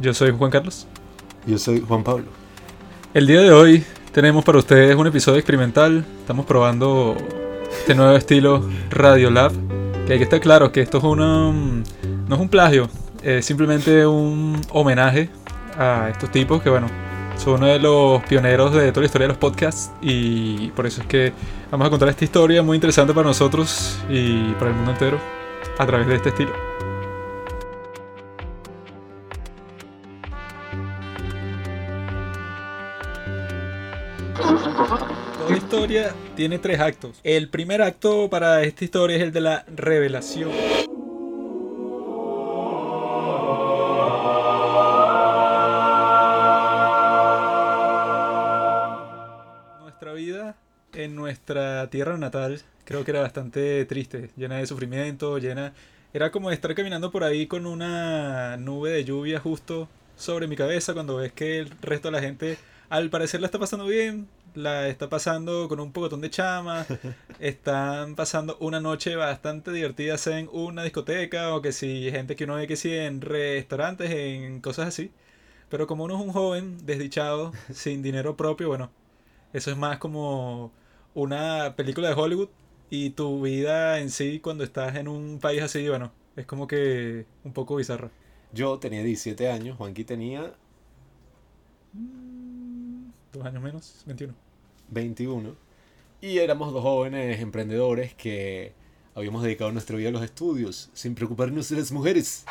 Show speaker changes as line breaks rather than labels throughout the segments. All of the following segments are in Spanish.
Yo soy Juan Carlos.
Yo soy Juan Pablo.
El día de hoy tenemos para ustedes un episodio experimental. Estamos probando este nuevo estilo Radiolab. Que hay que estar claro que esto es una, no es un plagio, es simplemente un homenaje a estos tipos que, bueno, son uno de los pioneros de toda la historia de los podcasts. Y por eso es que vamos a contar esta historia muy interesante para nosotros y para el mundo entero a través de este estilo. Tiene tres actos. El primer acto para esta historia es el de la revelación. Nuestra vida en nuestra tierra natal creo que era bastante triste, llena de sufrimiento, llena... Era como estar caminando por ahí con una nube de lluvia justo sobre mi cabeza cuando ves que el resto de la gente al parecer la está pasando bien, la está pasando con un pocotón de chama, están pasando una noche bastante divertida en una discoteca o que si gente que uno ve que sí en restaurantes, en cosas así. Pero como uno es un joven desdichado, sin dinero propio, bueno, eso es más como una película de Hollywood y tu vida en sí cuando estás en un país así, bueno, es como que un poco bizarra.
Yo tenía 17 años, Juanqui tenía
Dos años menos, 21.
21. Y éramos dos jóvenes emprendedores que habíamos dedicado nuestra vida a los estudios, sin preocuparnos de las mujeres.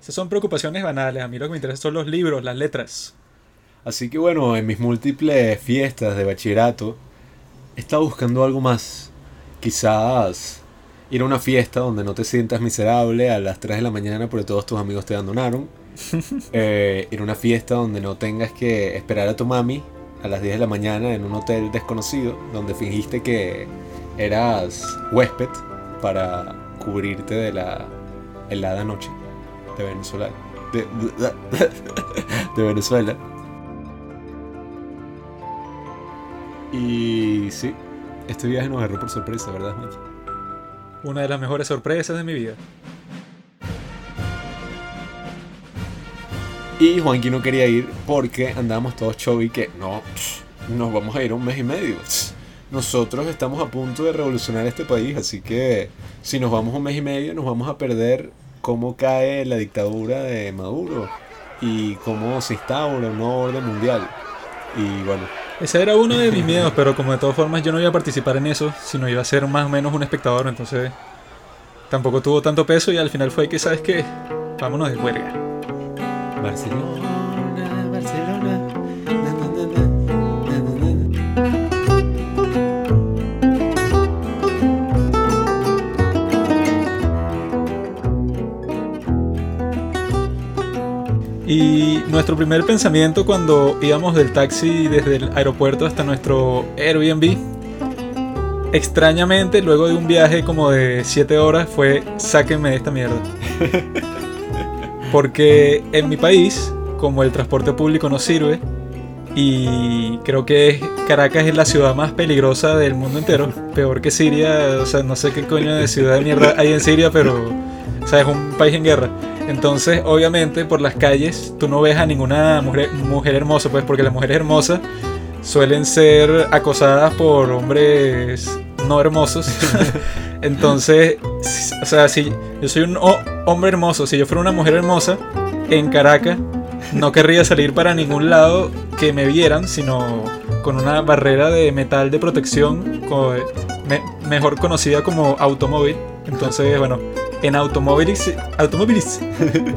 Esas son preocupaciones banales. A mí lo que me interesa son los libros, las letras.
Así que bueno, en mis múltiples fiestas de bachillerato, estaba buscando algo más. Quizás ir a una fiesta donde no te sientas miserable a las 3 de la mañana porque todos tus amigos te abandonaron. Eh, ir a una fiesta donde no tengas que esperar a tu mami a las 10 de la mañana en un hotel desconocido donde fingiste que eras huésped para cubrirte de la helada noche de Venezuela. De, de Venezuela. Y sí, este viaje nos agarró por sorpresa, ¿verdad, Juanchi?
Una de las mejores sorpresas de mi vida.
Y Juanqui no quería ir porque andábamos todos y que no, nos vamos a ir un mes y medio. Nosotros estamos a punto de revolucionar este país, así que si nos vamos un mes y medio nos vamos a perder cómo cae la dictadura de Maduro y cómo se instaura un nuevo orden mundial. Y bueno.
Ese era uno de mis miedos, pero como de todas formas yo no iba a participar en eso, sino iba a ser más o menos un espectador, entonces tampoco tuvo tanto peso y al final fue que, ¿sabes qué? Vámonos de huelga.
Barcelona,
nuestro primer pensamiento cuando íbamos del taxi desde el aeropuerto hasta nuestro Airbnb, extrañamente, luego de un viaje como de 7 horas, fue sáquenme de esta mierda. Porque en mi país, como el transporte público no sirve, y creo que Caracas es la ciudad más peligrosa del mundo entero, peor que Siria, o sea, no sé qué coño de ciudad de mierda hay en Siria, pero o sea, es un país en guerra. Entonces, obviamente, por las calles tú no ves a ninguna mujer, mujer hermosa, pues porque las mujeres hermosas suelen ser acosadas por hombres no hermosos. Entonces, o sea, si yo soy un hombre hermoso, si yo fuera una mujer hermosa en Caracas, no querría salir para ningún lado que me vieran, sino con una barrera de metal de protección, mejor conocida como automóvil. Entonces, bueno, en automóviles, automóviles,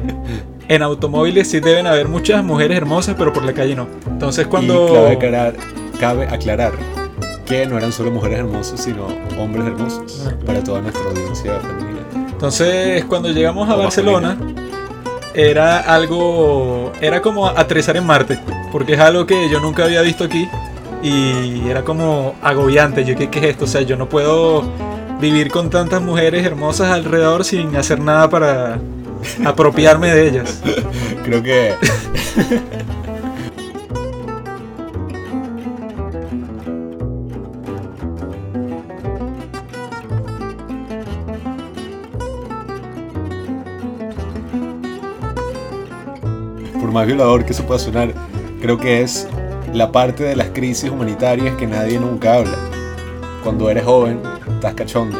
en automóviles sí deben haber muchas mujeres hermosas, pero por la calle no. Entonces cuando...
Y cabe aclarar, cabe aclarar que no eran solo mujeres hermosas, sino hombres hermosos para toda nuestra audiencia femenina.
Entonces cuando llegamos a Barcelona era algo, era como aterrizar en Marte, porque es algo que yo nunca había visto aquí y era como agobiante. Yo, ¿qué, qué es esto? O sea, yo no puedo vivir con tantas mujeres hermosas alrededor sin hacer nada para apropiarme de ellas.
Creo que... Por más violador que eso pueda sonar, creo que es la parte de las crisis humanitarias que nadie nunca habla. Cuando eres joven, estás cachondo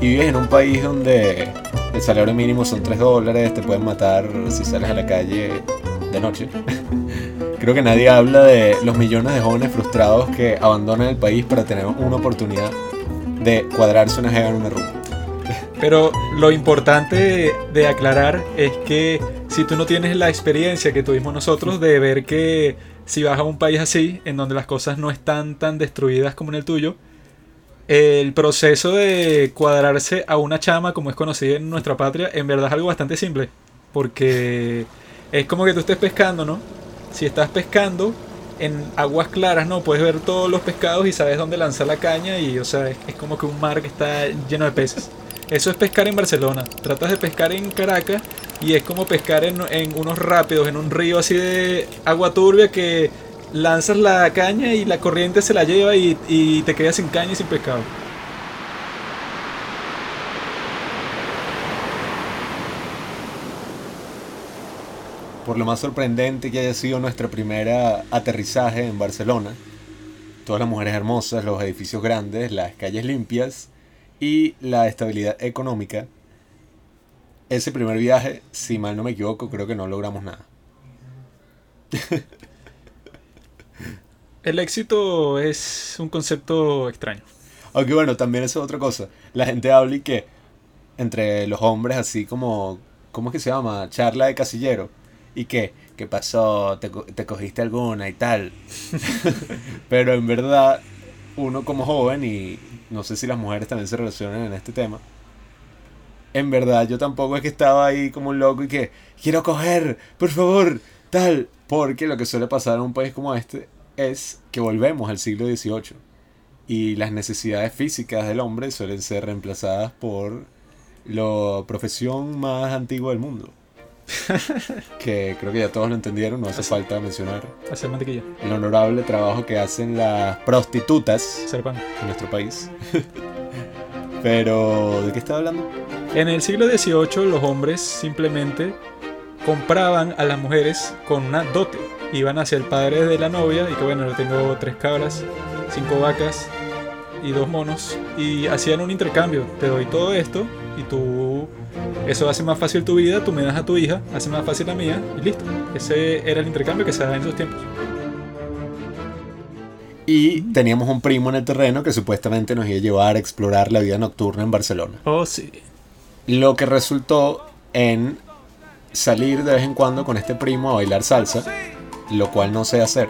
y vives en un país donde el salario mínimo son 3 dólares, te pueden matar si sales a la calle de noche. Creo que nadie habla de los millones de jóvenes frustrados que abandonan el país para tener una oportunidad de cuadrarse una jeva en una rumba.
Pero lo importante de aclarar es que si tú no tienes la experiencia que tuvimos nosotros de ver que si vas a un país así, en donde las cosas no están tan destruidas como en el tuyo, el proceso de cuadrarse a una chama, como es conocida en nuestra patria, en verdad es algo bastante simple. Porque es como que tú estés pescando, ¿no? Si estás pescando en aguas claras, ¿no? Puedes ver todos los pescados y sabes dónde lanzar la caña y, o sea, es, como que un mar que está lleno de peces. Eso es pescar en Barcelona. Tratas de pescar en Caracas y es como pescar en, en unos rápidos, en un río así de agua turbia que lanzas la caña y la corriente se la lleva y, te quedas sin caña y sin pescado.
Por lo más sorprendente que haya sido nuestra primera aterrizaje en Barcelona, todas las mujeres hermosas, los edificios grandes, las calles limpias y la estabilidad económica, ese primer viaje, si mal no me equivoco, creo que no logramos nada.
El éxito es un concepto extraño.
Aunque bueno, también es otra cosa. La gente habla y que entre los hombres así como, ¿cómo es que se llama? Charla de casillero. Y que, ¿qué pasó? ¿Te, te cogiste alguna y tal? Pero en verdad, uno como joven, y no sé si las mujeres también se relacionan en este tema, en verdad yo tampoco es que estaba ahí como un loco y que, quiero coger, por favor, tal. Porque lo que suele pasar en un país como este es que volvemos al siglo XVIII y las necesidades físicas del hombre suelen ser reemplazadas por la profesión más antigua del mundo. que creo que ya todos lo entendieron, no hace falta mencionar.
Hacer mantequilla.
El honorable trabajo que hacen las prostitutas en nuestro país. Pero, ¿de qué estaba hablando?
En el siglo XVIII los hombres simplemente compraban a las mujeres con una dote iban hacia el padre de la novia y que bueno, yo tengo tres cabras, cinco vacas y dos monos y hacían un intercambio, te doy todo esto y tú eso hace más fácil tu vida, tú me das a tu hija, hace más fácil la mía y listo. Ese era el intercambio que se daba en esos tiempos.
Y teníamos un primo en el terreno que supuestamente nos iba a llevar a explorar la vida nocturna en Barcelona.
Oh, sí.
Lo que resultó en salir de vez en cuando con este primo a bailar salsa lo cual no sé hacer.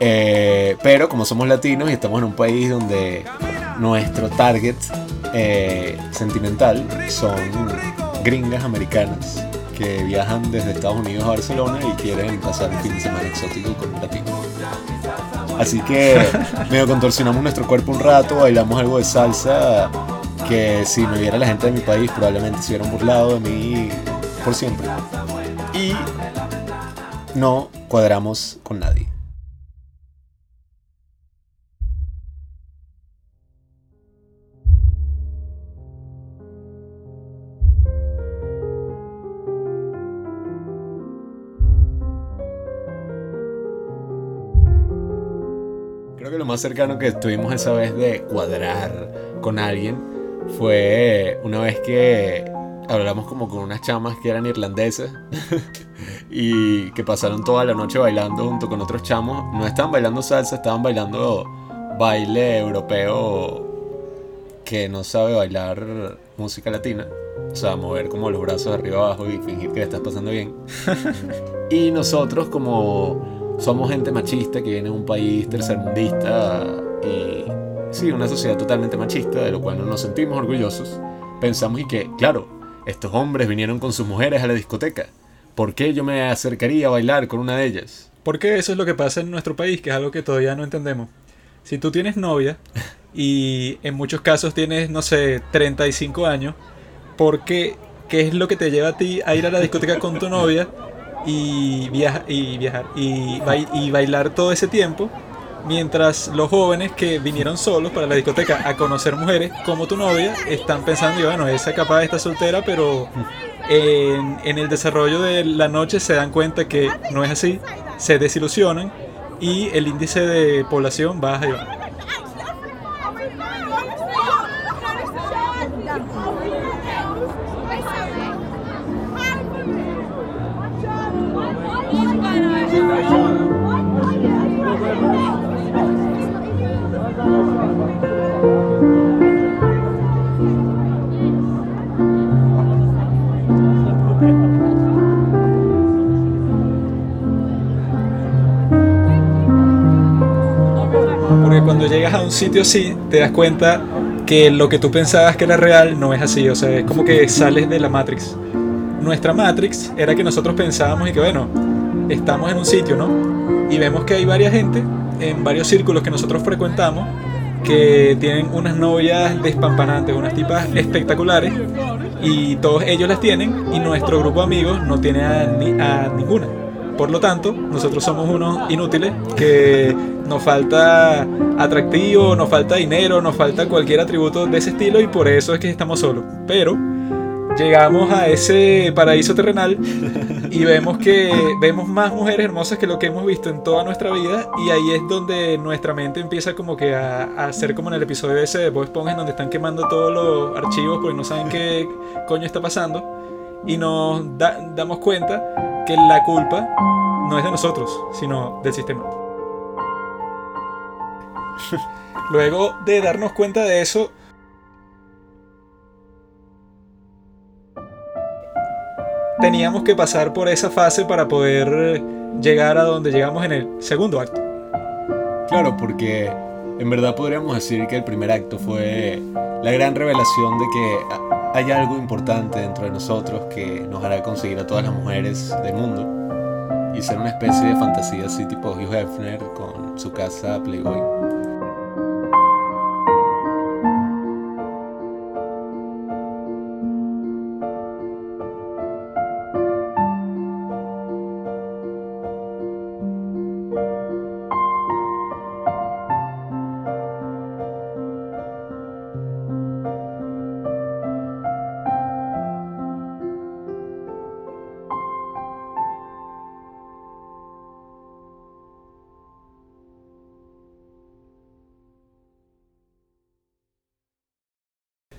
Eh, pero como somos latinos y estamos en un país donde nuestro target eh, sentimental son gringas americanas que viajan desde Estados Unidos a Barcelona y quieren pasar un fin de semana exótico con un latino. Así que medio contorsionamos nuestro cuerpo un rato, bailamos algo de salsa que si me viera la gente de mi país probablemente se hubieran burlado de mí por siempre. Y no cuadramos con nadie. Creo que lo más cercano que estuvimos esa vez de cuadrar con alguien fue una vez que hablamos como con unas chamas que eran irlandesas y que pasaron toda la noche bailando junto con otros chamos. No estaban bailando salsa, estaban bailando baile europeo que no sabe bailar música latina. O sea, mover como los brazos de arriba abajo y fingir que le estás pasando bien. y nosotros como somos gente machista que viene de un país tercermundista y sí, una sociedad totalmente machista, de lo cual no nos sentimos orgullosos, pensamos y que, claro, estos hombres vinieron con sus mujeres a la discoteca. ¿Por qué yo me acercaría a bailar con una de ellas?
Porque eso es lo que pasa en nuestro país, que es algo que todavía no entendemos. Si tú tienes novia y en muchos casos tienes, no sé, 35 años, ¿por qué? ¿Qué es lo que te lleva a ti a ir a la discoteca con tu novia y, viaja, y viajar y, y bailar todo ese tiempo? Mientras los jóvenes que vinieron solos para la discoteca a conocer mujeres como tu novia están pensando, y bueno, esa capaz está soltera, pero en, en el desarrollo de la noche se dan cuenta que no es así, se desilusionan y el índice de población baja y baja. Un sitio así, te das cuenta que lo que tú pensabas que era real no es así. O sea, es como que sales de la Matrix. Nuestra Matrix era que nosotros pensábamos y que, bueno, estamos en un sitio, ¿no? Y vemos que hay varias gente en varios círculos que nosotros frecuentamos que tienen unas novias despampanantes, unas tipas espectaculares y todos ellos las tienen y nuestro grupo de amigos no tiene ni- a ninguna. Por lo tanto, nosotros somos unos inútiles que nos falta atractivo, nos falta dinero, nos falta cualquier atributo de ese estilo y por eso es que estamos solos. Pero llegamos a ese paraíso terrenal y vemos que vemos más mujeres hermosas que lo que hemos visto en toda nuestra vida y ahí es donde nuestra mente empieza como que a, a hacer como en el episodio ese de Bob Esponja en donde están quemando todos los archivos porque no saben qué coño está pasando y nos da- damos cuenta que la culpa no es de nosotros sino del sistema. Luego de darnos cuenta de eso, teníamos que pasar por esa fase para poder llegar a donde llegamos en el segundo acto.
Claro, porque en verdad podríamos decir que el primer acto fue la gran revelación de que hay algo importante dentro de nosotros que nos hará conseguir a todas las mujeres del mundo y ser una especie de fantasía así tipo Hugh Hefner con su casa Playboy.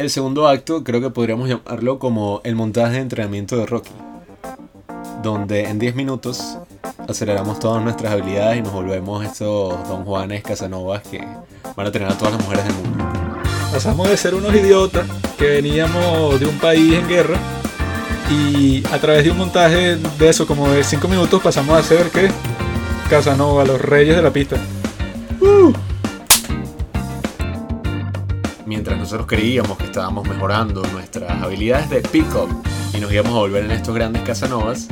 El segundo acto creo que podríamos llamarlo como el montaje de entrenamiento de Rocky, donde en 10 minutos aceleramos todas nuestras habilidades y nos volvemos estos Don Juanes Casanovas que van a tener a todas las mujeres del mundo.
Pasamos de ser unos idiotas que veníamos de un país en guerra y a través de un montaje de eso como de 5 minutos pasamos a ser que Casanova, los reyes de la pista.
Mientras nosotros creíamos que estábamos mejorando nuestras habilidades de pick-up y nos íbamos a volver en estos grandes Casanovas,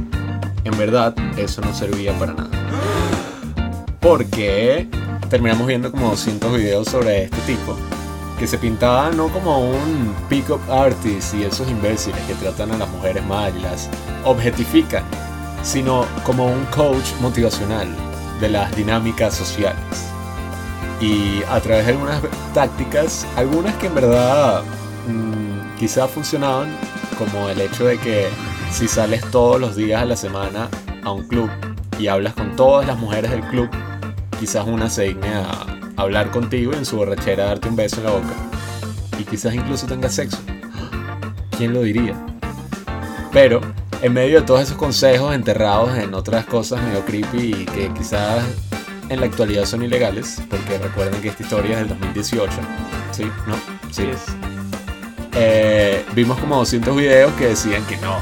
en verdad eso no servía para nada. Porque terminamos viendo como 200 videos sobre este tipo, que se pintaba no como un pick-up artist y esos imbéciles que tratan a las mujeres mal y las objetifican, sino como un coach motivacional de las dinámicas sociales y a través de algunas tácticas, algunas que en verdad mm, quizás funcionaban, como el hecho de que si sales todos los días a la semana a un club y hablas con todas las mujeres del club, quizás una se digne a hablar contigo y en su borrachera darte un beso en la boca. Y quizás incluso tenga sexo. ¿Quién lo diría? Pero en medio de todos esos consejos enterrados en otras cosas medio creepy y que quizás en la actualidad son ilegales, porque recuerden que esta historia es del 2018. ¿Sí? ¿No? Sí. Eh, vimos como 200 videos que decían que no,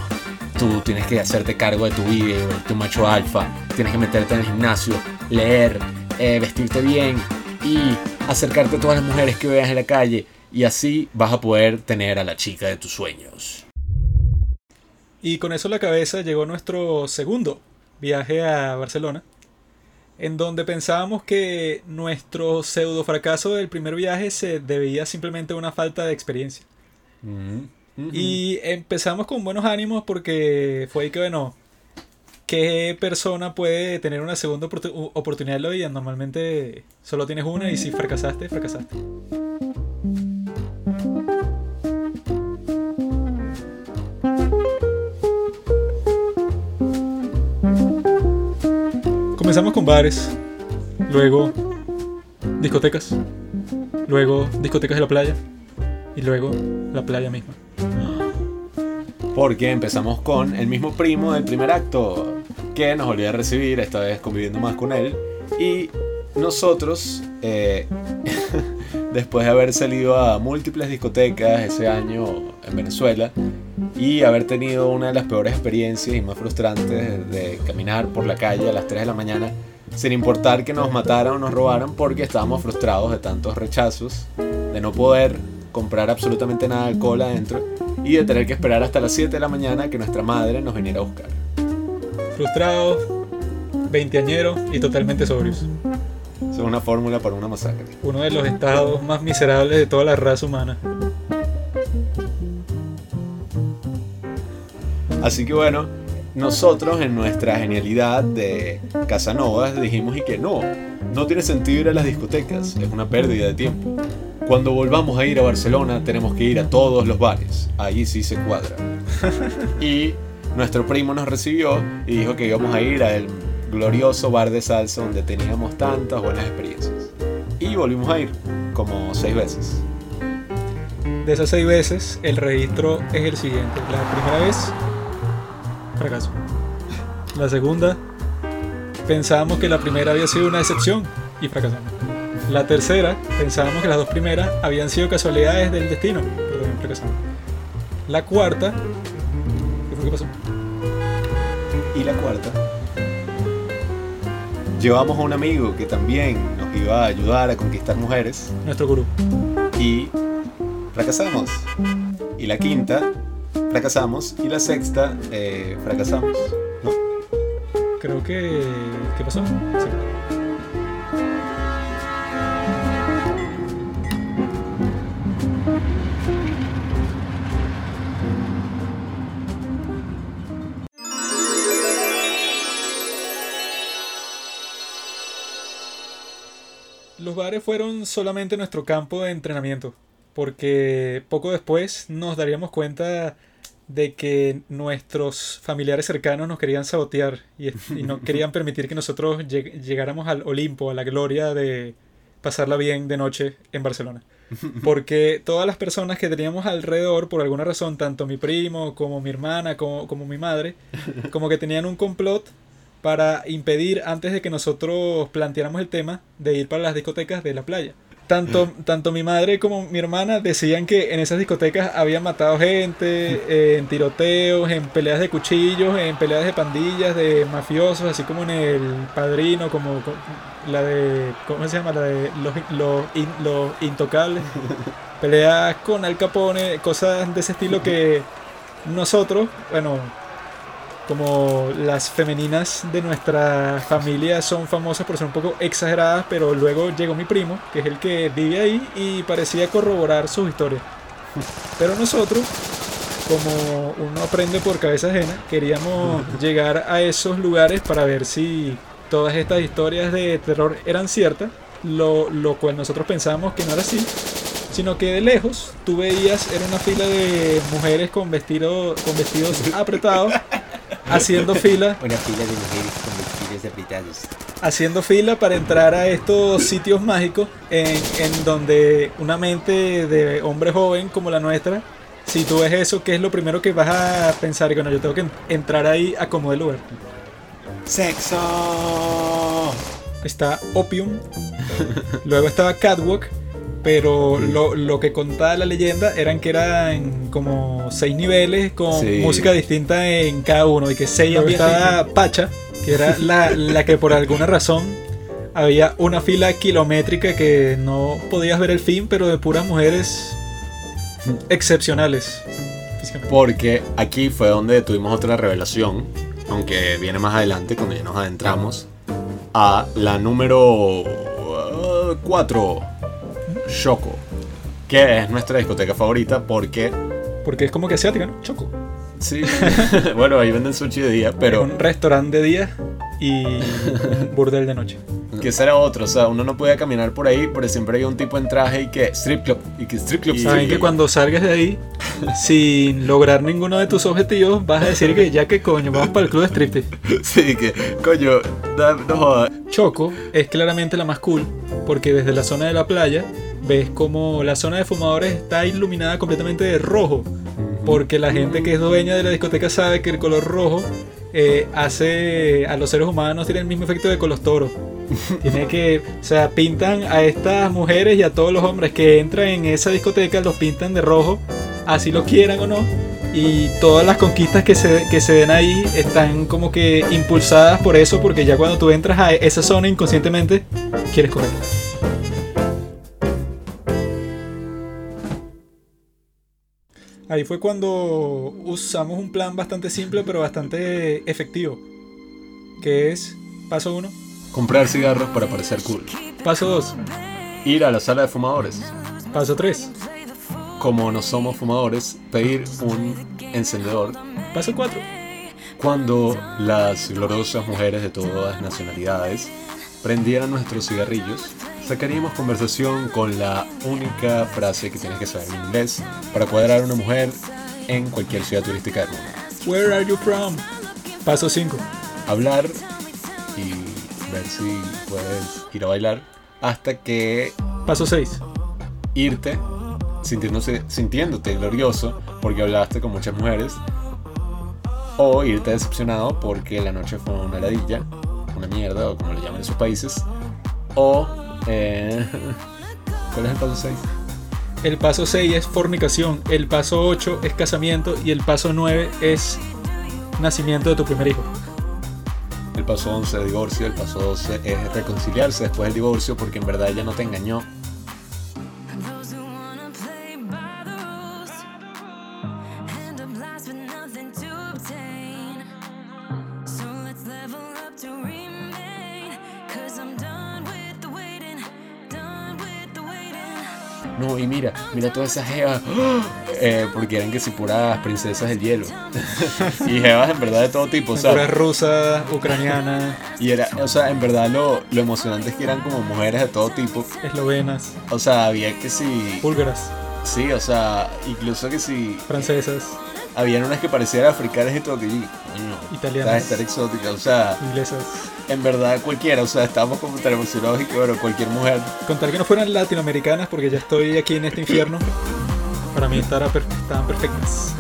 tú tienes que hacerte cargo de tu vida, tu macho alfa, tienes que meterte en el gimnasio, leer, eh, vestirte bien y acercarte a todas las mujeres que veas en la calle y así vas a poder tener a la chica de tus sueños.
Y con eso en la cabeza llegó nuestro segundo viaje a Barcelona, en donde pensábamos que nuestro pseudo fracaso del primer viaje se debía simplemente a una falta de experiencia.
Mm.
Y empezamos con buenos ánimos porque fue ahí que, bueno, ¿qué persona puede tener una segunda oportunidad en la vida? Normalmente solo tienes una y si fracasaste, fracasaste. Comenzamos con bares, luego discotecas, luego discotecas de la playa y luego la playa misma.
Porque empezamos con el mismo primo del primer acto, que nos volvió a recibir, esta vez conviviendo más con él. Y nosotros, eh, después de haber salido a múltiples discotecas ese año en Venezuela y haber tenido una de las peores experiencias y más frustrantes de caminar por la calle a las 3 de la mañana, sin importar que nos mataran o nos robaran, porque estábamos frustrados de tantos rechazos, de no poder comprar absolutamente nada de alcohol adentro y de tener que esperar hasta las 7 de la mañana que nuestra madre nos viniera a buscar.
Frustrados, veinteañeros y totalmente sobrios.
Es una fórmula para una masacre.
Uno de los estados más miserables de toda la raza humana.
Así que bueno, nosotros en nuestra genialidad de Casanovas dijimos y que no, no tiene sentido ir a las discotecas, es una pérdida de tiempo. Cuando volvamos a ir a Barcelona tenemos que ir a todos los bares, ahí sí se cuadra. Y nuestro primo nos recibió y dijo que íbamos a ir al glorioso bar de salsa donde teníamos tantas buenas experiencias. Y volvimos a ir, como seis veces.
De esas seis veces, el registro es el siguiente. La primera vez, fracaso. La segunda, pensábamos que la primera había sido una excepción y fracasamos. La tercera, pensábamos que las dos primeras habían sido casualidades del destino, pero también fracasamos. La cuarta, ¿qué fue que pasó?
Y la cuarta, llevamos a un amigo que también nos iba a ayudar a conquistar mujeres
Nuestro gurú.
y fracasamos. Y la quinta, fracasamos. Y la sexta, eh, fracasamos. ¿no?
Creo que. ¿Qué pasó? Los bares fueron solamente nuestro campo de entrenamiento, porque poco después nos daríamos cuenta de que nuestros familiares cercanos nos querían sabotear y, y no querían permitir que nosotros lleg- llegáramos al Olimpo, a la gloria de pasarla bien de noche en Barcelona. Porque todas las personas que teníamos alrededor, por alguna razón, tanto mi primo como mi hermana como, como mi madre, como que tenían un complot para impedir antes de que nosotros planteáramos el tema de ir para las discotecas de la playa. Tanto, tanto mi madre como mi hermana decían que en esas discotecas habían matado gente, eh, en tiroteos, en peleas de cuchillos, en peleas de pandillas, de mafiosos, así como en El Padrino, como co- la de, ¿cómo se llama? La de los, los, in- los intocables. Peleas con Al Capone, cosas de ese estilo que nosotros, bueno, como las femeninas de nuestra familia son famosas por ser un poco exageradas, pero luego llegó mi primo, que es el que vive ahí y parecía corroborar sus historias. Pero nosotros, como uno aprende por cabeza ajena, queríamos llegar a esos lugares para ver si todas estas historias de terror eran ciertas, lo, lo cual nosotros pensábamos que no era así, sino que de lejos tú veías, era una fila de mujeres con, vestido, con vestidos apretados, haciendo fila
Una fila de mujeres con vestidos apretados.
haciendo fila para entrar a estos sitios mágicos en, en donde una mente de hombre joven como la nuestra, si tú ves eso, ¿qué es lo primero que vas a pensar? Bueno, yo tengo que en- entrar ahí a como de lugar.
¡Sexo!
Está Opium, luego estaba Catwalk, pero lo, lo que contaba la leyenda eran que eran como seis niveles con
Sí.
música distinta en cada uno y que seis estaba Pacha, que era la, la que por alguna razón había una fila kilométrica que no podías ver el fin, pero de puras mujeres excepcionales.
Porque aquí fue donde tuvimos otra revelación, aunque viene más adelante cuando ya nos adentramos, a la número 4, Shoko, que es nuestra discoteca favorita porque,
Porque es como que asiática, ¿no? Choco.
sí, bueno, ahí venden sushi de día,
Es
pero
un restaurante de día y un burdel de noche.
Que ese era otro, o sea, uno no podía caminar por ahí, pero siempre había un tipo en traje y que strip club, y que strip club.
Y saben que cuando salgas de ahí, sin lograr ninguno de tus objetivos, vas a decir que ya que coño, vamos para el club de striptease.
Sí, que, coño, no jodas.
Choco es claramente la más cool, porque desde la zona de la playa ves como la zona de fumadores está iluminada completamente de rojo, porque la gente que es dueña de la discoteca sabe que el color rojo eh, hace a los seres humanos tiene el mismo efecto de con los toros. Tiene que, o sea, pintan a estas mujeres y a todos los hombres que entran en esa discoteca, los pintan de rojo, así lo quieran o no. Y todas las conquistas que se, que se den ahí están como que impulsadas por eso, porque ya cuando tú entras a esa zona inconscientemente, quieres correr. Ahí fue cuando usamos un plan bastante simple pero bastante efectivo. Que es, paso 1,
Comprar cigarros para parecer cool.
paso 2,
Ir a la sala de fumadores.
paso 3,
Como no somos fumadores, pedir un encendedor.
paso 4,
Cuando las gloriosas mujeres de todas nacionalidades prendieran nuestros cigarrillos, sacaríamos conversación con la única frase que tienes que saber en inglés para cuadrar a una mujer en cualquier ciudad turística del mundo.
Where are you from? Paso 5,
Hablar y ver si puedes ir a bailar hasta que
paso 6,
irte sintiéndote glorioso porque hablaste con muchas mujeres o irte decepcionado porque la noche fue una ladilla, una mierda o como le llaman en sus países o eh, ¿cuál es el paso 6?
el paso 6 es fornicación, el paso 8 es casamiento y el paso 9 es nacimiento de tu primer hijo.
El paso 11 es divorcio, el paso 12 es reconciliarse después del divorcio porque en verdad ella no te engañó. Mira, todas esas jevas. Eh, porque eran que si puras princesas del hielo. y jevas en verdad de todo tipo, o sea,
Pura rusa, ucraniana,
Y era, o sea, en verdad lo, lo emocionante es que eran como mujeres de todo tipo.
eslovenas,
O sea, había que si.
búlgaras,
Sí, o sea, incluso que si.
francesas,
Habían unas que parecían africanas y todo que. Coño,
Italianas.
Debe estar exótica. O sea,
inglesas.
en verdad cualquiera. O sea, estábamos como tan emocionados y que, bueno, cualquier mujer.
Con tal que no fueran latinoamericanas, porque ya estoy aquí en este infierno, para mí estará per- estaban perfectas.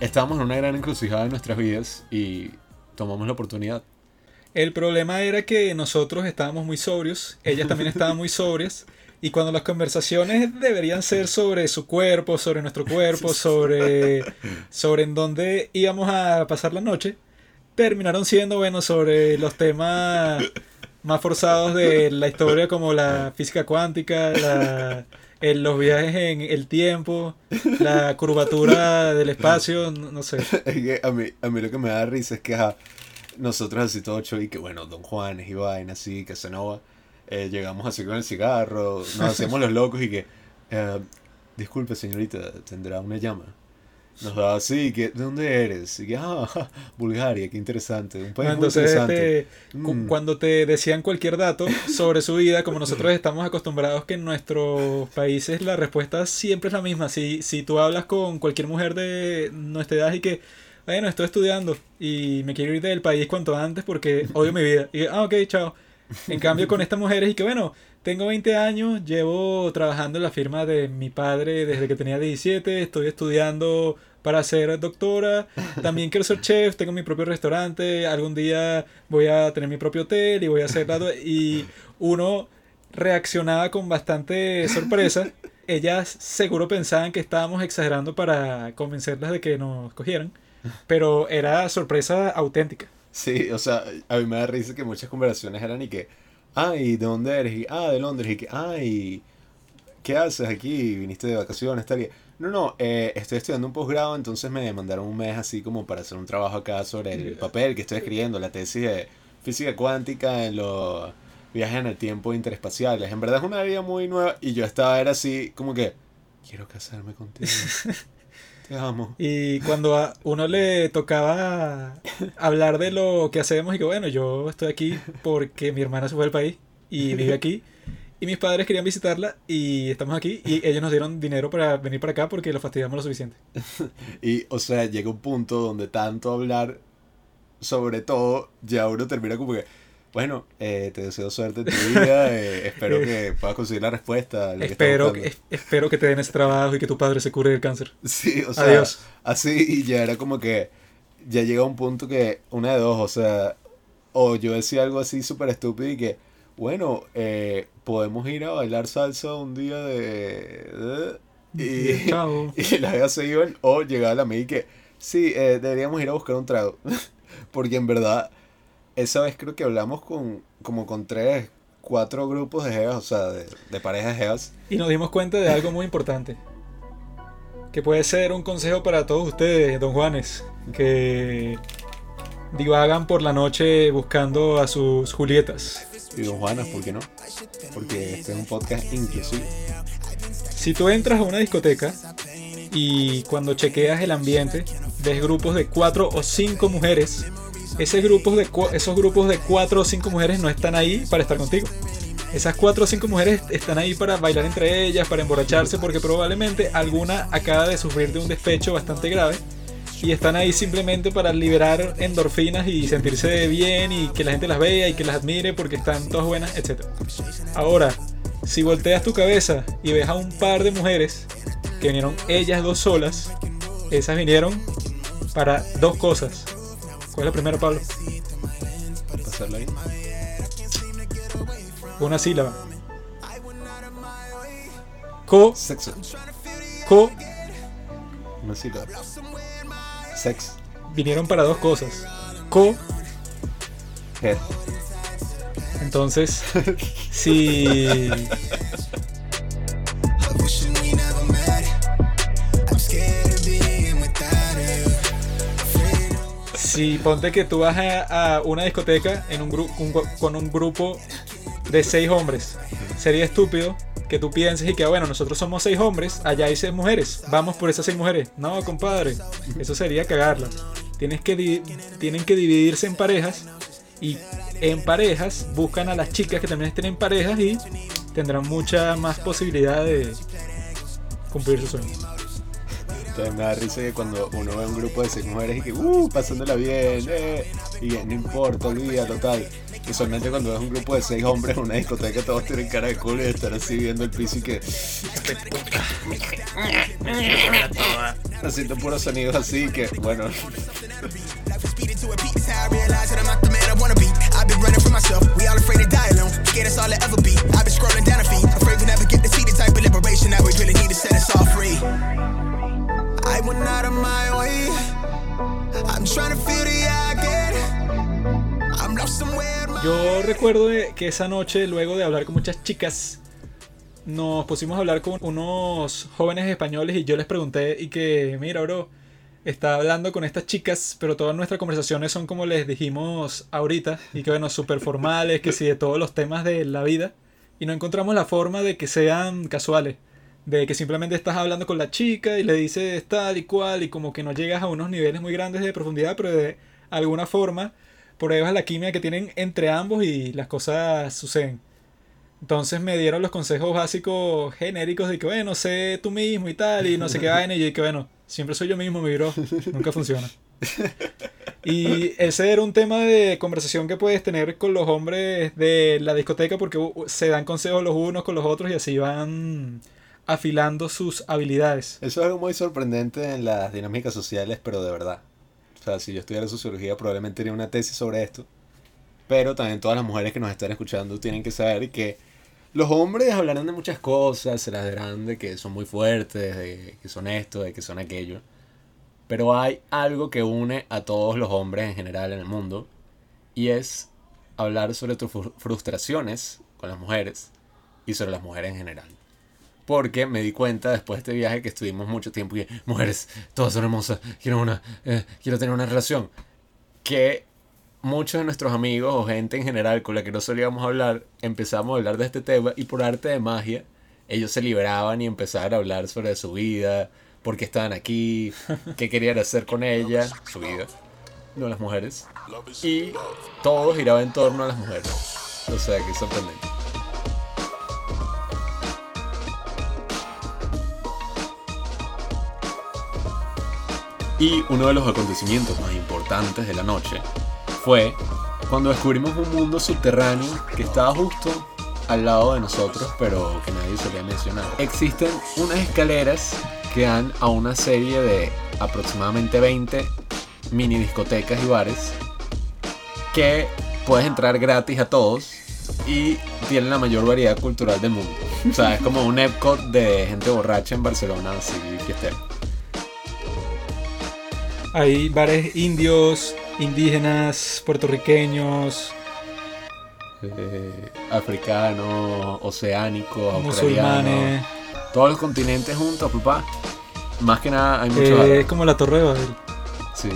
Estábamos en una gran encrucijada en nuestras vidas y tomamos la oportunidad.
El problema era que nosotros estábamos muy sobrios, ellas también estaban muy sobrias, y cuando las conversaciones deberían ser sobre su cuerpo, sobre nuestro cuerpo, sobre, sobre en dónde íbamos a pasar la noche, terminaron siendo, bueno, sobre los temas más forzados de la historia como la física cuántica, la- el- los viajes en el tiempo, la curvatura del espacio, no, no sé.
Es que a mí, a mí lo que me da risa es que ajá, nosotros así todo show y que bueno, Don Juanes y vaina así, Casanova, eh, llegamos así con el cigarro, nos hacemos los locos y que, eh, disculpe señorita, tendrá una llama. Nos daba así, que, ¿de dónde eres? Y que, ah, Bulgaria, qué interesante, un país muy interesante.
este,
Mm.
cuando te decían cualquier dato sobre su vida, como nosotros estamos acostumbrados que en nuestros países la respuesta siempre es la misma. Si, si tú hablas con cualquier mujer de nuestra edad y que, bueno, estoy estudiando y me quiero ir del país cuanto antes porque odio mi vida. Y, ah, ok, chao. En cambio, con estas mujeres y que, bueno, tengo 20 años, llevo trabajando en la firma de mi padre desde que tenía 17, estoy estudiando para ser doctora, también quiero ser chef, tengo mi propio restaurante, algún día voy a tener mi propio hotel y voy a hacer... Y uno reaccionaba con bastante sorpresa. Ellas seguro pensaban que estábamos exagerando para convencerlas de que nos cogieran, pero era sorpresa auténtica.
Sí, o sea, a mí me da risa que muchas conversaciones eran y que, ay, ¿de dónde eres? Y, ah, de Londres. Y que, ay, ¿qué haces aquí? ¿Viniste de vacaciones? Tal y- No, no, eh, estoy estudiando un posgrado, entonces me mandaron un mes así como para hacer un trabajo acá sobre el papel que estoy escribiendo, la tesis de física cuántica en los viajes en el tiempo interespaciales. En verdad es una vida muy nueva y yo estaba era así como que, quiero casarme contigo. Te amo.
Y cuando a uno le tocaba hablar de lo que hacemos y que bueno, yo estoy aquí porque mi hermana se fue del país y vive aquí. Y mis padres querían visitarla y estamos aquí y ellos nos dieron dinero para venir para acá porque lo fastidiamos lo suficiente.
Y, o sea, llega un punto donde tanto hablar sobre todo, ya uno termina como que, bueno, eh, te deseo suerte en tu vida, eh, espero que puedas conseguir la respuesta. lo que
Espero,
buscando".
es- espero que te den ese trabajo y que tu padre se cure del cáncer.
Sí, o sea,
Adiós.
así y ya era como que ya llega un punto que una de dos, o sea, o yo decía algo así súper estúpido y que, bueno, eh, podemos ir a bailar salsa un día de... de- y,
Chao.
y las veas se iban, o llegaba la amiga y que, sí, eh, deberíamos ir a buscar un trago. Porque en verdad, esa vez creo que hablamos con como con tres, cuatro grupos de jevas, o sea, de, de parejas de jevas.
Y nos dimos cuenta de algo muy importante. Que puede ser un consejo para todos ustedes, don Juanes, que divagan por la noche buscando a sus Julietas.
Y don Juanas, ¿por qué no? Porque este es un podcast inclusivo.
Si tú entras a una discoteca y cuando chequeas el ambiente ves grupos de cuatro o cinco mujeres, ese grupos de, esos grupos de cuatro o cinco mujeres no están ahí para estar contigo. Esas cuatro o cinco mujeres están ahí para bailar entre ellas, para emborracharse, porque probablemente alguna acaba de sufrir de un despecho bastante grave y están ahí simplemente para liberar endorfinas y sentirse bien y que la gente las vea y que las admire porque están todas buenas, etc. Ahora, si volteas tu cabeza y ves a un par de mujeres que vinieron ellas dos solas, esas vinieron para dos cosas. ¿Cuál es la primera, Pablo?
Pasarla ahí.
Una sílaba. Co,
Sexo.
co,
Una sílaba. Sex.
vinieron para dos cosas. Co,
Head.
entonces, si Si ponte que tú vas a, a una discoteca en un un con un grupo de seis hombres, sería estúpido que tú pienses y que, bueno, nosotros somos seis hombres, allá hay seis mujeres, vamos por esas seis mujeres. No, compadre, eso sería cagarla. Tienes que tienen que dividirse en parejas y en parejas buscan a las chicas que también estén en parejas y tendrán mucha más posibilidad de cumplir sus sueños.
Entonces me da risa que cuando uno ve un grupo de seis mujeres y que, uh, pasándola bien, eh, y no importa, olvídalo, tal. Usualmente cuando ves un grupo de seis hombres en una discoteca, todos tienen cara de culo y estar así viendo el piso y que. Haciendo puros sonidos así que, bueno.
Yo recuerdo que esa noche, luego de hablar con muchas chicas, nos pusimos a hablar con unos jóvenes españoles y yo les pregunté y que, mira, bro, está hablando con estas chicas, pero todas nuestras conversaciones son como les dijimos ahorita y que, bueno, súper formales, que sí, de todos los temas de la vida y no encontramos la forma de que sean casuales. De que simplemente estás hablando con la chica y le dices tal y cual y como que no llegas a unos niveles muy grandes de profundidad, pero de alguna forma pruebas la química que tienen entre ambos y las cosas suceden. Entonces me dieron los consejos básicos genéricos de que, bueno, sé tú mismo y tal, y no sé qué vaina, y yo que, bueno, siempre soy yo mismo, mi bro, nunca funciona. Y ese era un tema de conversación que puedes tener con los hombres de la discoteca porque uh, se dan consejos los unos con los otros y así van afilando sus habilidades.
eso es algo muy sorprendente en las dinámicas sociales, pero de verdad. O sea, si yo estudiara sociología, probablemente haría una tesis sobre esto. Pero también todas las mujeres que nos están escuchando tienen que saber que los hombres hablarán de muchas cosas, se las dirán de que son muy fuertes, de que son esto, de que son aquello. Pero hay algo que une a todos los hombres en general en el mundo y es hablar sobre tus fru- frustraciones con las mujeres y sobre las mujeres en general. Porque me di cuenta después de este viaje que estuvimos mucho tiempo y mujeres, todas son hermosas, quiero una, eh, quiero tener una relación. Que muchos de nuestros amigos o gente en general con la que no solíamos hablar, empezamos a hablar de este tema y por arte de magia, ellos se liberaban y empezaban a hablar sobre su vida, por qué estaban aquí, qué querían hacer con ella, su vida, no las mujeres. Y todo giraba en torno a las mujeres. O sea, que sorprendente. Y uno de los acontecimientos más importantes de la noche fue cuando descubrimos un mundo subterráneo que estaba justo al lado de nosotros, pero que nadie solía mencionar. Existen unas escaleras que dan a una serie de aproximadamente 20 mini discotecas y bares que puedes entrar gratis a todos y tienen la mayor variedad cultural del mundo. O sea, es como un Epcot de gente borracha en Barcelona, así fiestero.
Hay bares indios, indígenas, puertorriqueños,
eh, africano, oceánico, australiano.
musulmanes.
Todos los continentes juntos, papá. Más que nada hay mucho
Eh, es como la Torre de Babel.
Sí.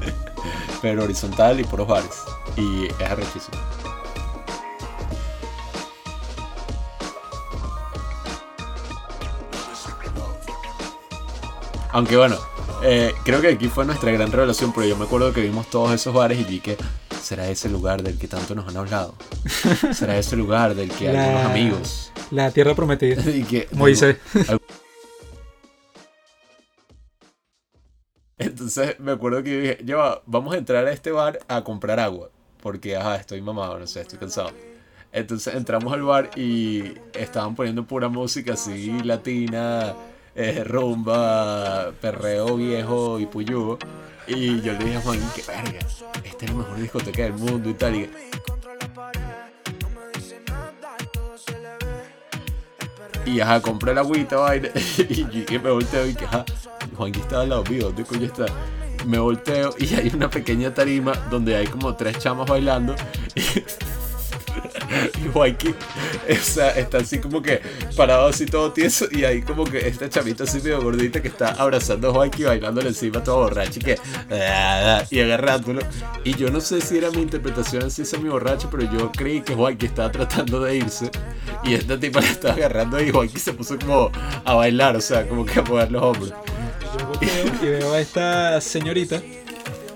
Pero horizontal y puros bares. Y es arrechísimo. Aunque bueno, eh, creo que aquí fue nuestra gran revelación, pero yo me acuerdo que vimos todos esos bares y dije, ¿será ese lugar del que tanto nos han hablado? ¿Será ese lugar del que
La-
algunos amigos?
La tierra prometida.
y que,
Moisés.
Entonces me acuerdo que dije, ya va, vamos a entrar a este bar a comprar agua. Porque, ajá, estoy mamado, no sé, estoy cansado. Entonces entramos al bar y estaban poniendo pura música así, latina, eh, rumba, perreo viejo y puyugo. Y yo le dije a Juan, que verga, esta es la mejor discoteca del mundo y tal. Y, y ajá, compré la agüita, vaina. Y que me volteo y que, ajá, Juanqui estaba al lado mío, ¿dónde está? Me volteo y hay una pequeña tarima donde hay como tres chamas bailando. Y O sea, está así como que parado así todo tieso y hay como que esta chamita así medio gordita que está abrazando a Juanqui bailándole encima todo borracho y que y agarrándolo. Y yo no sé si era mi interpretación así semi borracho, pero yo creí que Juanqui estaba tratando de irse y esta tipa le estaba agarrando y Juanqui se puso como a bailar, o sea, como que a mover los hombros.
Yo volteo y veo a esta señorita.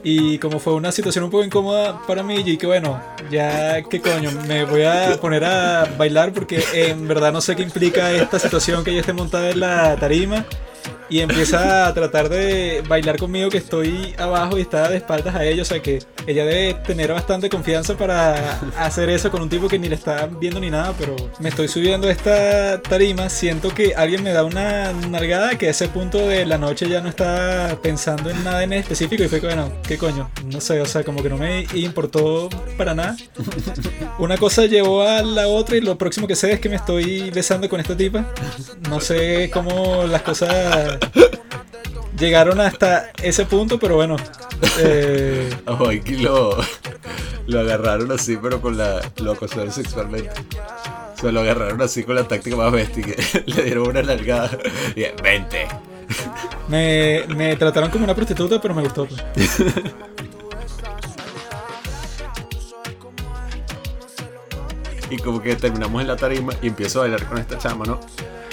Y como fue una situación un poco incómoda para mí, yo dije, bueno, ya qué coño, me voy a poner a bailar porque en verdad no sé qué implica esta situación que ella esté montada en la tarima. Y empieza a tratar de bailar conmigo que estoy abajo y está de espaldas a ella. O sea que ella debe tener bastante confianza para hacer eso con un tipo que ni le está viendo ni nada. Pero me estoy subiendo a esta tarima. Siento que alguien me da una nalgada que a ese punto de la noche ya no está pensando en nada en específico. Y fue que, bueno, ¿qué coño? No sé, o sea, como que no me importó para nada. Una cosa llevó a la otra y lo próximo que sé es que me estoy besando con esta tipa. No sé cómo las cosas llegaron hasta ese punto, pero bueno. eh,
lo, lo agarraron así, pero con la. Lo acosaron sexualmente. O sea, lo agarraron así con la táctica más bestia que le dieron una largada. Y vente.
me, me trataron como una prostituta, pero me gustó. pues.
Y como que terminamos en la tarima y empiezo a bailar con esta chama, ¿no?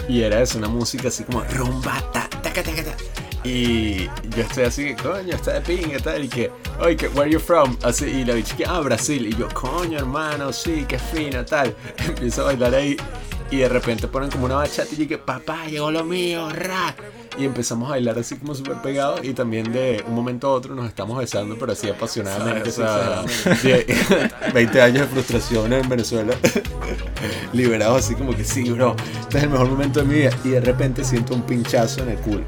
Y era eso, una música así como rumba, Y yo estoy así coño, está de pinga, tal. Y que, oye, que, where you from? Así, y la bicha que, ah, Brasil. Y yo, coño, hermano, sí, qué fina, tal. Empiezo a bailar ahí. Y de repente ponen como una bachata y yo que, papá, llegó lo mío, ra. Y empezamos a bailar así como súper pegados. Y también de un momento a otro nos estamos besando, pero así apasionadamente. De- 20 años de frustración en Venezuela. Liberados así como que sí, bro. Este es el mejor momento de mi vida. Y de repente siento un pinchazo en el culo.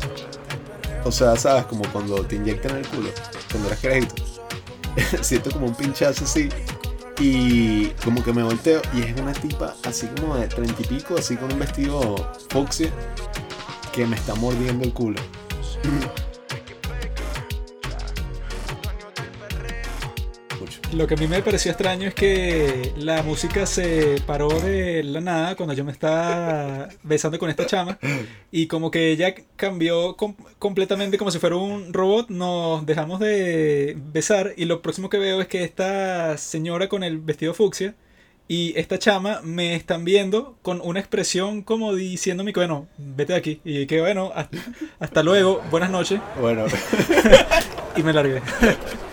O sea, ¿sabes? Como cuando te inyectan en el culo. Cuando eres crédito. siento como un pinchazo así. Y como que me volteo y es una tipa así como de treinta y pico, así con un vestido fucsia, que me está mordiendo el culo.
Lo que a mí me pareció extraño es que la música se paró de la nada cuando yo me estaba besando con esta chama y como que ella cambió com- completamente como si fuera un robot, nos dejamos de besar y lo próximo que veo es que esta señora con el vestido fucsia Y esta chama me están viendo con una expresión como diciéndome que, bueno, vete de aquí. Y que, bueno, hasta, hasta luego, buenas noches.
Bueno,
Y me largué.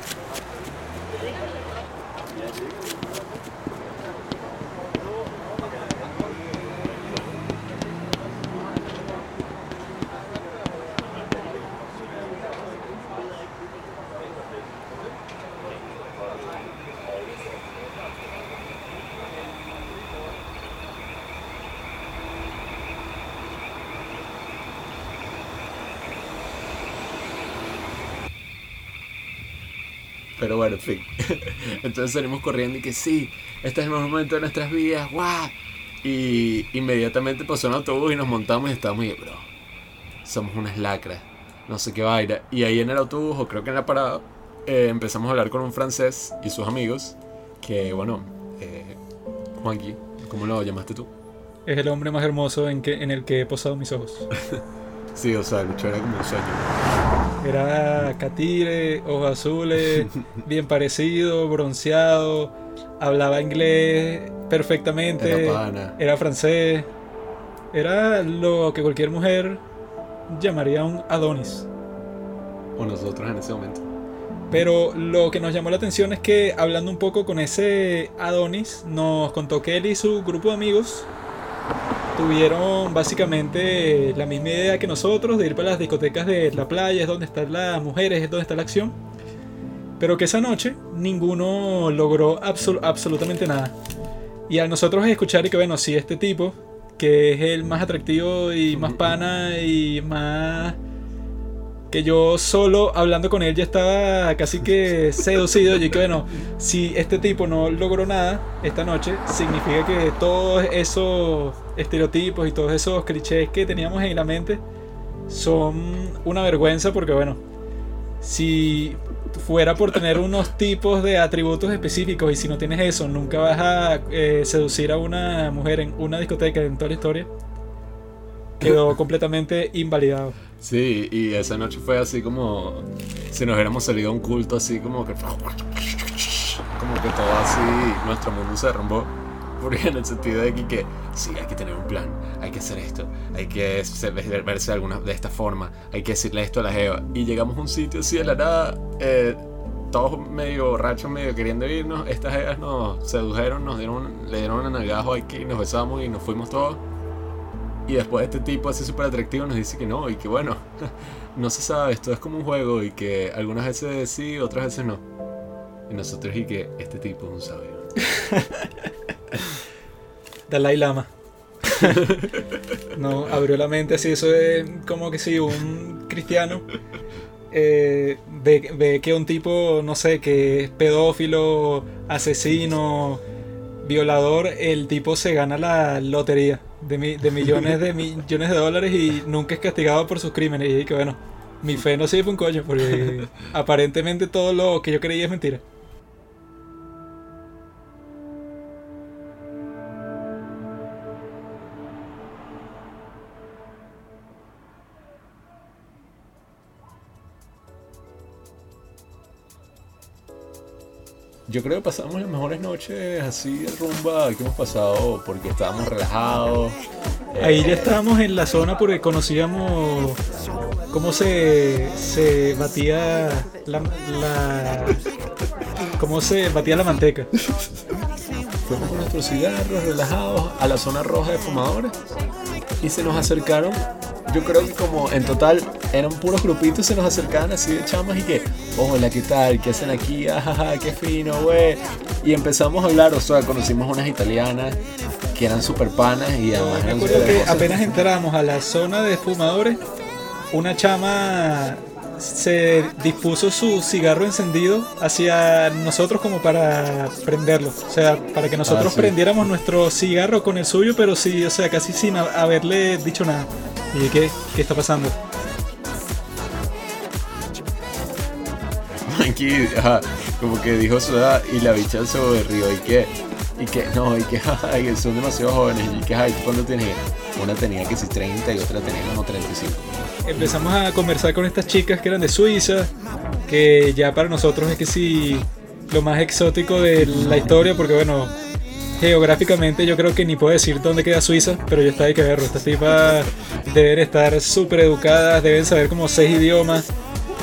en fin. Entonces salimos corriendo y que sí, este es el mejor momento de nuestras vidas, ¡guau! Y inmediatamente pasó un autobús y nos montamos y estábamos y, bro, somos unas lacras, no sé qué vaina. Y ahí en el autobús, o creo que en la parada, eh, empezamos a hablar con un francés y sus amigos, que bueno, eh, Juanqui, ¿cómo lo llamaste tú?
Es el hombre más hermoso en, que, en el que he posado mis ojos.
Sí, o sea, Lucho era como un sueño.
Era catire, ojos azules, bien parecido, bronceado, hablaba inglés perfectamente,
Era
francés, era lo que cualquier mujer llamaría un Adonis.
O nosotros en ese momento.
Pero lo que nos llamó la atención es que hablando un poco con ese Adonis, nos contó que él y su grupo de amigos tuvieron básicamente la misma idea que nosotros de ir para las discotecas de la playa, es donde están las mujeres, es donde está la acción. Pero que esa noche ninguno logró absol- absolutamente nada. Y al nosotros escuchar y que bueno, si este tipo, que es el más atractivo y más pana y más que yo solo hablando con él ya estaba casi que seducido. Y que bueno, si este tipo no logró nada esta noche, significa que todos esos estereotipos y todos esos clichés que teníamos en la mente son una vergüenza porque bueno, si fuera por tener unos tipos de atributos específicos y si no tienes eso, nunca vas a eh, seducir a una mujer en una discoteca en toda la historia, quedó completamente invalidado.
Sí, y esa noche fue así como si nos hubiéramos salido a un culto así como que como que todo así nuestro mundo se derrumbó. Porque en el sentido de que, que sí hay que tener un plan hay que hacer esto hay que se- ver- verse de alguna de esta forma hay que decirle esto a la jeva. Y llegamos a un sitio así de la nada eh, todos medio borrachos medio queriendo irnos estas jevas nos sedujeron nos dieron le dieron un nalgajo aquí nos besamos y nos fuimos todos y después este tipo así súper atractivo nos dice que no y que bueno, no se sabe, esto es como un juego y que algunas veces sí, otras veces no. Y nosotros y que este tipo es un sabio.
Dalai Lama. no, abrió la mente así, eso es como que si un cristiano eh, ve, ve que un tipo, no sé, que es pedófilo, asesino, violador, el tipo se gana la lotería de, mi- de millones de millones de dólares y nunca es castigado por sus crímenes. Y que bueno, mi fe no sirve un coño porque aparentemente todo lo que yo creía es mentira.
Yo creo que pasamos las mejores noches así de rumba que hemos pasado porque estábamos relajados. eh,
Ahí ya estábamos en la zona porque conocíamos cómo se, se batía la, la- cómo se batía la manteca.
Fuimos con nuestros cigarros relajados a la zona roja de fumadores y se nos acercaron. Yo creo que como en total eran puros grupitos, se nos acercaban así de chamas y que, hola, ¿qué tal? ¿Qué hacen aquí? Ajaja, qué fino, güey. Y empezamos a hablar, o sea, conocimos unas italianas que eran super panas y además
Me
eran
acuerdo
súper
que apenas entramos a la zona de fumadores, una chama se dispuso su cigarro encendido hacia nosotros como para prenderlo. O sea, para que nosotros
Ah, sí.
prendiéramos nuestro cigarro con el suyo, pero sí, o sea, casi sin ha- haberle dicho nada. Y ¿qué? ¿Qué está pasando?
Mikey, ajá, como que dijo su edad y la bicha se rió y que, y que, no, y que, jaja, que son demasiado jóvenes y que, ay, ¿tú ¿cuándo tienes? Una tenía que si 30 y otra tenía como 35.
Empezamos a conversar con estas chicas que eran de Suiza, que ya para nosotros es que sí, lo más exótico de la historia, porque bueno, geográficamente yo creo que ni puedo decir dónde queda Suiza, pero yo estaba de que verlo. Estas tipas deben estar súper educadas, deben saber como seis idiomas.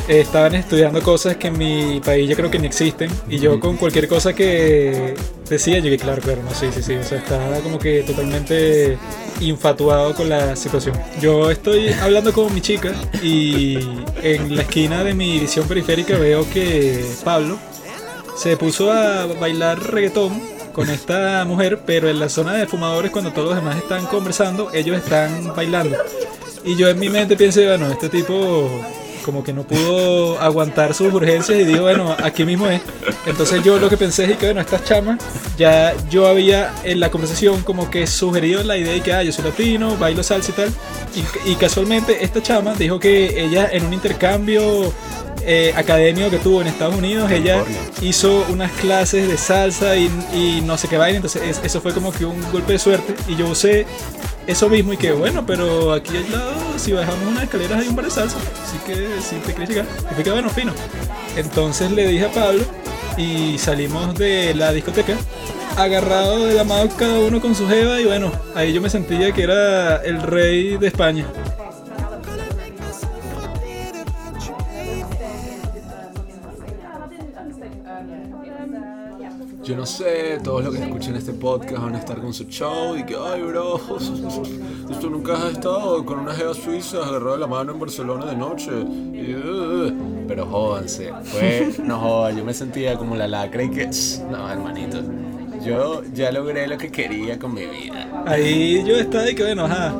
Estaban estudiando cosas que en mi país yo creo que ni existen. Y yo con cualquier cosa que decía, yo que claro, claro, no, sí, sí, sí. O sea, estaba como que totalmente infatuado con la situación. Yo estoy hablando con mi chica y en la esquina de mi visión periférica veo que Pablo se puso a bailar reggaetón con esta mujer, pero en la zona de fumadores cuando todos los demás están conversando, ellos están bailando. Y yo en mi mente pensé, bueno, este tipo como que no pudo aguantar sus urgencias y dijo, bueno, aquí mismo es. Entonces yo lo que pensé es que, bueno, estas chamas, ya yo había en la conversación como que sugerido la idea de que, ah, yo soy latino, bailo salsa y tal. Y, y casualmente esta chama dijo que ella en un intercambio eh, académico que tuvo en Estados Unidos, ella hizo unas clases de salsa y, y no sé qué vaina, entonces es- eso fue como que un golpe de suerte y yo usé eso mismo y que bueno, pero aquí al lado si bajamos unas escaleras hay un bar de salsa, así que si te quieres llegar, y bueno, fino. Entonces le dije a Pablo y salimos de la discoteca agarrado de la mano cada uno con su jeva y bueno, ahí yo me sentía que era el rey de España.
Yo no sé, todos los que escuchen este podcast van a estar con su show y que, ay, bro, tú nunca has estado con una jeva suiza agarrada de la mano en Barcelona de noche. Pero jódanse, fue, no jodan, yo me sentía como la lacra y que, no, hermanito, yo ya logré lo que quería con mi vida.
Ahí yo estaba y que bueno, ajá.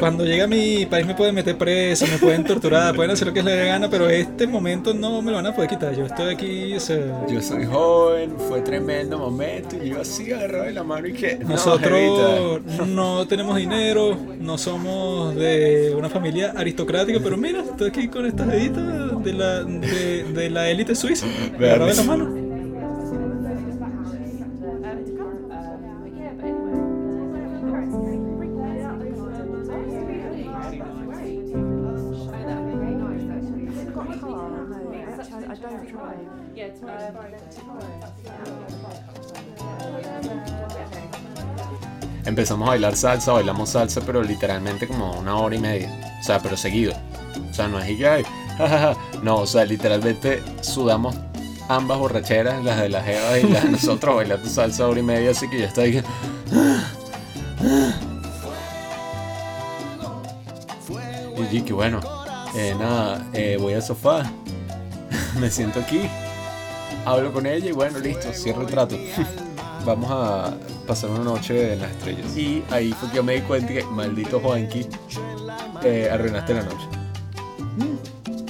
Cuando llegue a mi país me pueden meter preso, me pueden torturar, pueden hacer lo que les dé gana, pero este momento no me lo van a poder quitar. Yo estoy aquí, o sea,
Yo soy joven, fue tremendo momento y yo así agarrado de la mano y que, no,
nosotros no tenemos dinero, no somos de una familia aristocrática, pero mira, estoy aquí con esta jevita de la, de, de la élite suiza, agarrado de la mano.
Empezamos a bailar salsa, bailamos salsa, pero literalmente como una hora y media. O sea, pero seguido. O sea, no es y. No, o sea, literalmente sudamos ambas borracheras, las de la Jeva y las de nosotros bailando salsa hora y media, así que ya está ahí. que bueno, eh, nada, eh, voy al sofá, me siento aquí, hablo con ella y bueno, listo, cierro el trato. Vamos a pasar una noche en las estrellas. Y ahí fue que yo me di cuenta que, maldito Juanqui, eh, arruinaste la noche.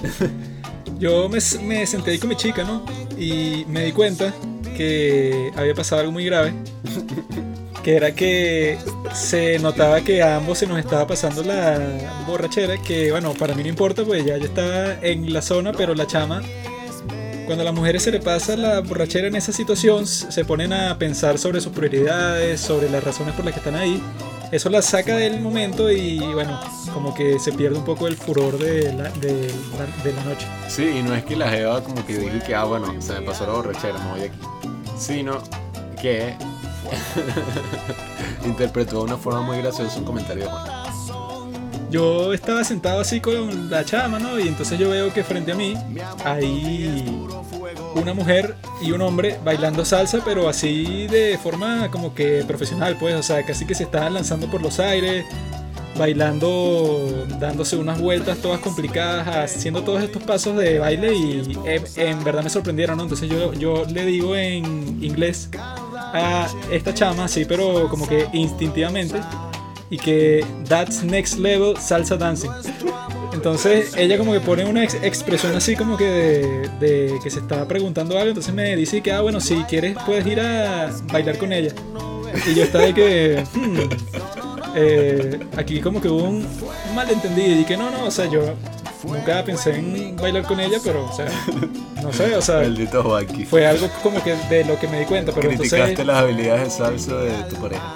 Yo me, me senté ahí con mi chica, ¿no? Y me di cuenta que había pasado algo muy grave. Que era que se notaba que a ambos se nos estaba pasando la borrachera. Que bueno, para mí no importa, pues ya yo estaba en la zona, pero la chama. Cuando a las mujeres se le pasa la borrachera en esa situación, se ponen a pensar sobre sus prioridades, sobre las razones por las que están ahí. Eso la saca del momento y bueno, como que se pierde un poco el furor de la, de de la noche.
Sí, y no es que la Jeva como que dije que, ah, bueno, se me pasó la borrachera, me voy de aquí. Sino que interpretó de una forma muy graciosa un comentario de Juan.
Yo estaba sentado así con la chama, ¿no? Y entonces yo veo que frente a mí hay una mujer y un hombre bailando salsa, pero así de forma como que profesional, pues. O sea, casi que se estaban lanzando por los aires, bailando, dándose unas vueltas todas complicadas, haciendo todos estos pasos de baile y en, verdad me sorprendieron, ¿no? Entonces yo, yo le digo en inglés a esta chama, sí, pero como que instintivamente y que that's next level salsa dancing. Entonces ella como que pone una ex- expresión así como que de, de que se estaba preguntando algo, entonces me dice que, ah, bueno, si quieres puedes ir a bailar con ella. Y yo estaba de que, hmm, eh, aquí como que hubo un malentendido y que no, no, o sea, yo nunca pensé en bailar con ella, pero, o sea, no sé, o sea, fue algo como que de lo que me di cuenta, pero
Criticaste
entonces...
las habilidades de salsa de tu pareja.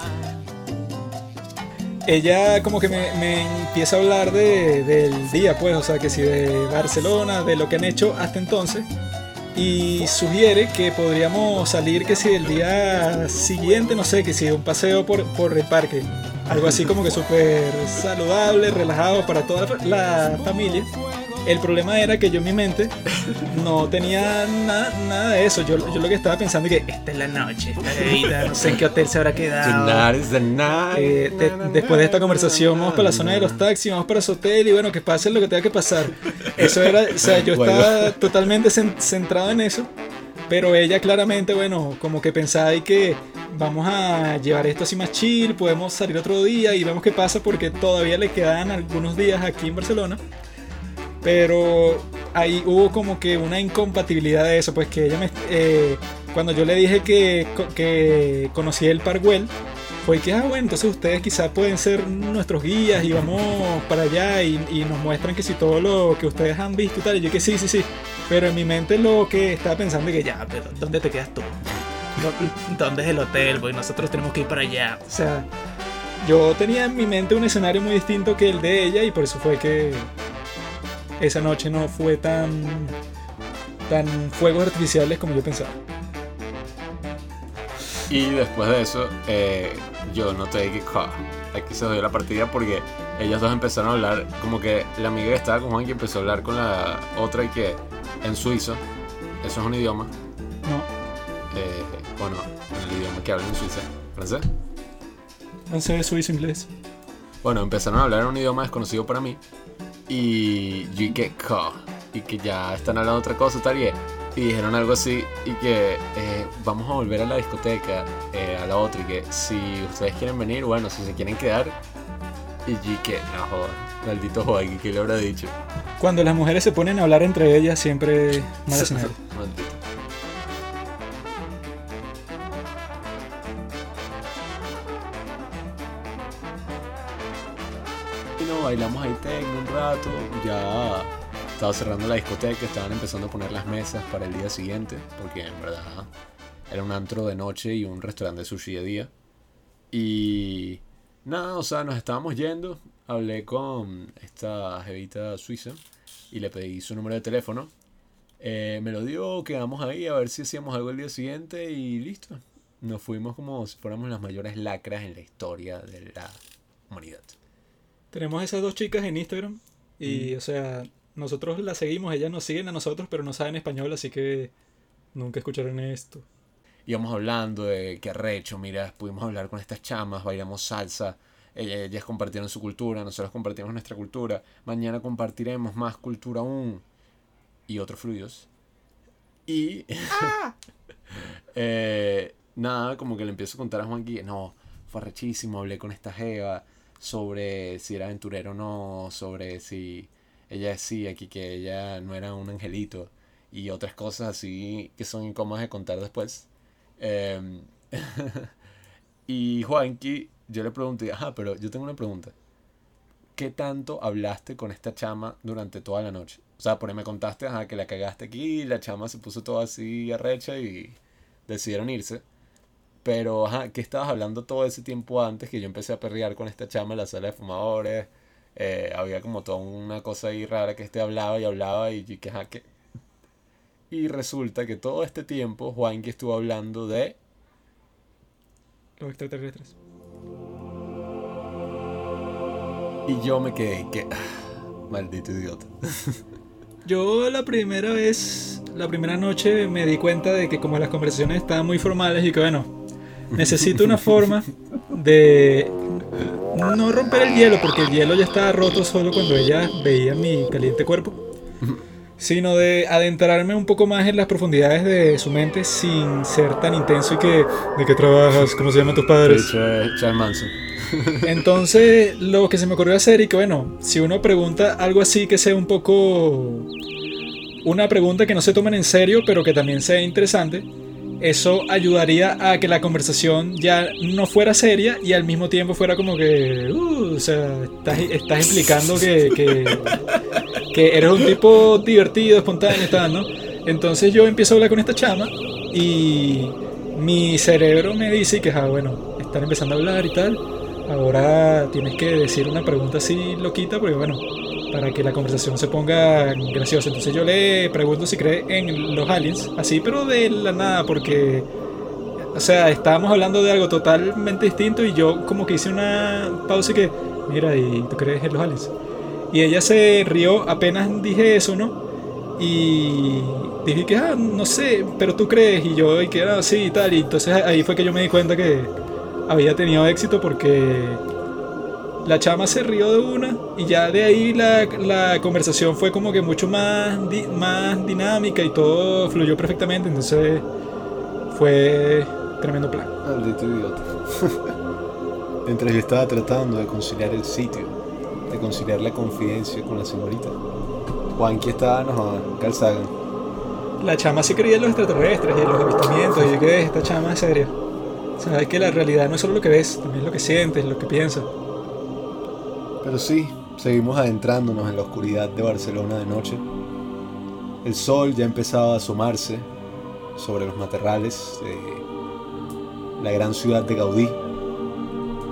Ella como que me, empieza a hablar de, del día, pues, o sea, que si de Barcelona, de lo que han hecho hasta entonces. y sugiere que podríamos salir que si el día siguiente, no sé, que si un paseo por, por el parque. Algo así como que súper saludable, relajado para toda la familia. El problema era que yo en mi mente no tenía nada, nada de eso. Yo, yo lo que estaba pensando es que esta es la noche, esta bebida, no sé en qué hotel se habrá quedado.
Tonight is the night.
Eh, de- después de esta conversación vamos para la zona de los taxis, vamos para su hotel y bueno, que pase lo que tenga que pasar. Eso era, o sea, yo
Bueno.
estaba totalmente cen- centrado en eso, pero ella claramente, bueno, como que pensaba y que vamos a llevar esto así más chill, podemos salir otro día y vemos qué pasa porque todavía le quedan algunos días aquí en Barcelona. Pero ahí hubo como que una incompatibilidad de eso, pues que ella me... eh, cuando yo le dije que, que conocí el Parkwell, fue que, ah, bueno, entonces ustedes quizás pueden ser nuestros guías y vamos para allá y, nos muestran que si todo lo que ustedes han visto y tal. Y yo que sí, sí, sí. Pero en mi mente lo que estaba pensando es que ya, pero ¿dónde te quedas tú? ¿Dó- ¿Dónde es el hotel? Pues nosotros tenemos que ir para allá. O sea, yo tenía en mi mente un escenario muy distinto que el de ella y por eso fue que esa noche no fue tan tan fuegos artificiales como yo pensaba.
Y después de eso, eh, yo noté que ja, aquí se dio la partida porque ellos dos empezaron a hablar, como que la amiga que estaba con Juan que empezó a hablar con la otra y que en suizo, eso es un idioma,
No,
eh, bueno, el idioma que hablan en Suiza, francés.
francés, suizo, inglés.
Bueno, empezaron a hablar en un idioma desconocido para mí y yo y que ja, y que ya están hablando otra cosa tal y, y dijeron algo así y que eh, vamos a volver a la discoteca eh, a la otra y que si ustedes quieren venir bueno si se quieren quedar y yo y que no joder, maldito Joaquín que le habrá dicho
Cuando las mujeres se ponen a hablar entre ellas siempre mal escenario.
Bailamos ahí tecno un rato ya estaba cerrando la discoteca estaban empezando a poner las mesas para el día siguiente porque en verdad era un antro de noche y un restaurante de sushi de día y nada o sea nos estábamos yendo hablé con esta jevita suiza y le pedí su número de teléfono eh, me lo dio, quedamos ahí a ver si hacíamos algo el día siguiente y listo. Nos fuimos como si fuéramos las mayores lacras en la historia de la humanidad.
Tenemos esas dos chicas en Instagram y,
Mm.
o sea, nosotros las seguimos, ellas nos siguen a nosotros, pero no saben español, así que nunca escucharon esto.
Íbamos hablando de qué arrecho, mira, pudimos hablar con estas chamas, bailamos salsa, ell- ellas compartieron su cultura, nosotros compartimos nuestra cultura, mañana compartiremos más cultura aún y otros fluidos. Y eh, nada, como que le empiezo a contar a Juanqui, no, fue arrechísimo, hablé con esta jeva sobre si era aventurero o no, sobre si ella decía aquí que ella no era un angelito y otras cosas así que son incómodas de contar después. Em, y Juanqui, yo le pregunté, ajá, pero yo tengo una pregunta. ¿Qué tanto hablaste con esta chama durante toda la noche? O sea, por ahí me contaste, ajá, que la cagaste aquí, la chama se puso toda así arrecha y decidieron irse. Pero, ajá, ¿qué estabas hablando todo ese tiempo antes que yo empecé a perrear con esta chama en la sala de fumadores? Eh, había como toda una cosa ahí rara que este hablaba y hablaba y que, ajá, que... Y resulta que todo este tiempo Juanqui estuvo hablando de...
Los extraterrestres.
Y yo me quedé que... ah, maldito idiota.
Yo la primera vez, la primera noche me di cuenta de que como las conversaciones estaban muy formales y que bueno, necesito una forma de no romper el hielo, porque el hielo ya estaba roto solo cuando ella veía mi caliente cuerpo, sino de adentrarme un poco más en las profundidades de su mente sin ser tan intenso y que, ¿de qué trabajas? ¿Cómo se llaman tus padres?
Charles Manson.
Entonces, lo que se me ocurrió hacer y que bueno, si uno pregunta algo así que sea un poco una pregunta que no se tomen en serio, pero que también sea interesante, eso ayudaría a que la conversación ya no fuera seria y al mismo tiempo fuera como que, uh, o sea, estás, estás explicando que, que, eres un tipo divertido, espontáneo tal, ¿no? Entonces yo empiezo a hablar con esta chama y mi cerebro me dice que, ah, bueno, están empezando a hablar y tal. Ahora tienes que decir una pregunta así loquita porque, bueno, para que la conversación se ponga graciosa. Entonces yo le pregunto si cree en los aliens, así pero de la nada, porque, o sea, estábamos hablando de algo totalmente distinto y yo como que hice una pausa y que, mira, ¿y tú crees en los aliens? Y ella se rió apenas dije eso, ¿no? Y dije que, ah, no sé, pero tú crees. Y yo, y que era así y tal. Y entonces ahí fue que yo me di cuenta que había tenido éxito porque la chama se rió de una y ya de ahí la, la conversación fue como que mucho más, di- más dinámica y todo fluyó perfectamente. Entonces fue tremendo plan.
Maldito idiota. Mientras yo estaba tratando de conciliar el sitio, de conciliar la confidencia con la señorita, Juanqui estaba no, calzagan.
La chama sí creía en los extraterrestres y en los avistamientos. Y yo que esta chama es seria. Sabes que la realidad no es solo lo que ves, también es lo que sientes, lo que piensas.
Pero sí, seguimos adentrándonos en la oscuridad de Barcelona de noche. El sol ya empezaba a asomarse sobre los matorrales de la gran ciudad de Gaudí.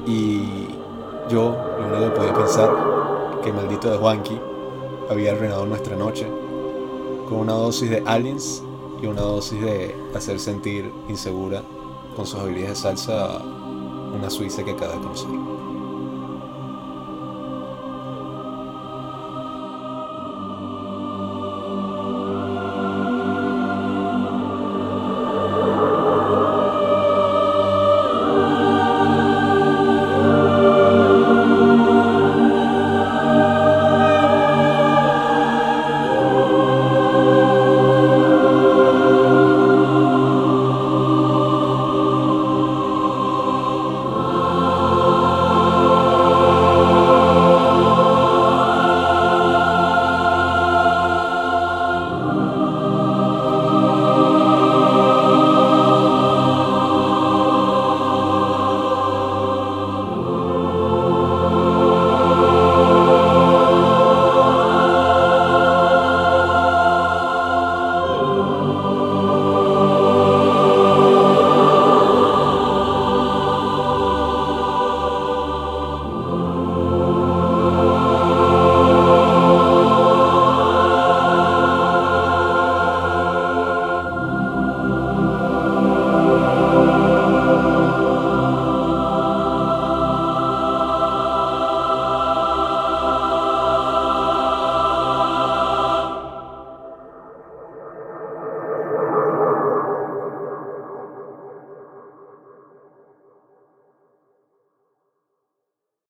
Y yo lo único que podía pensar que el maldito de Juanqui había arruinado nuestra noche con una dosis de aliens y una dosis de hacer sentir insegura con sus habilidades de salsa una suiza que acaba de conocer.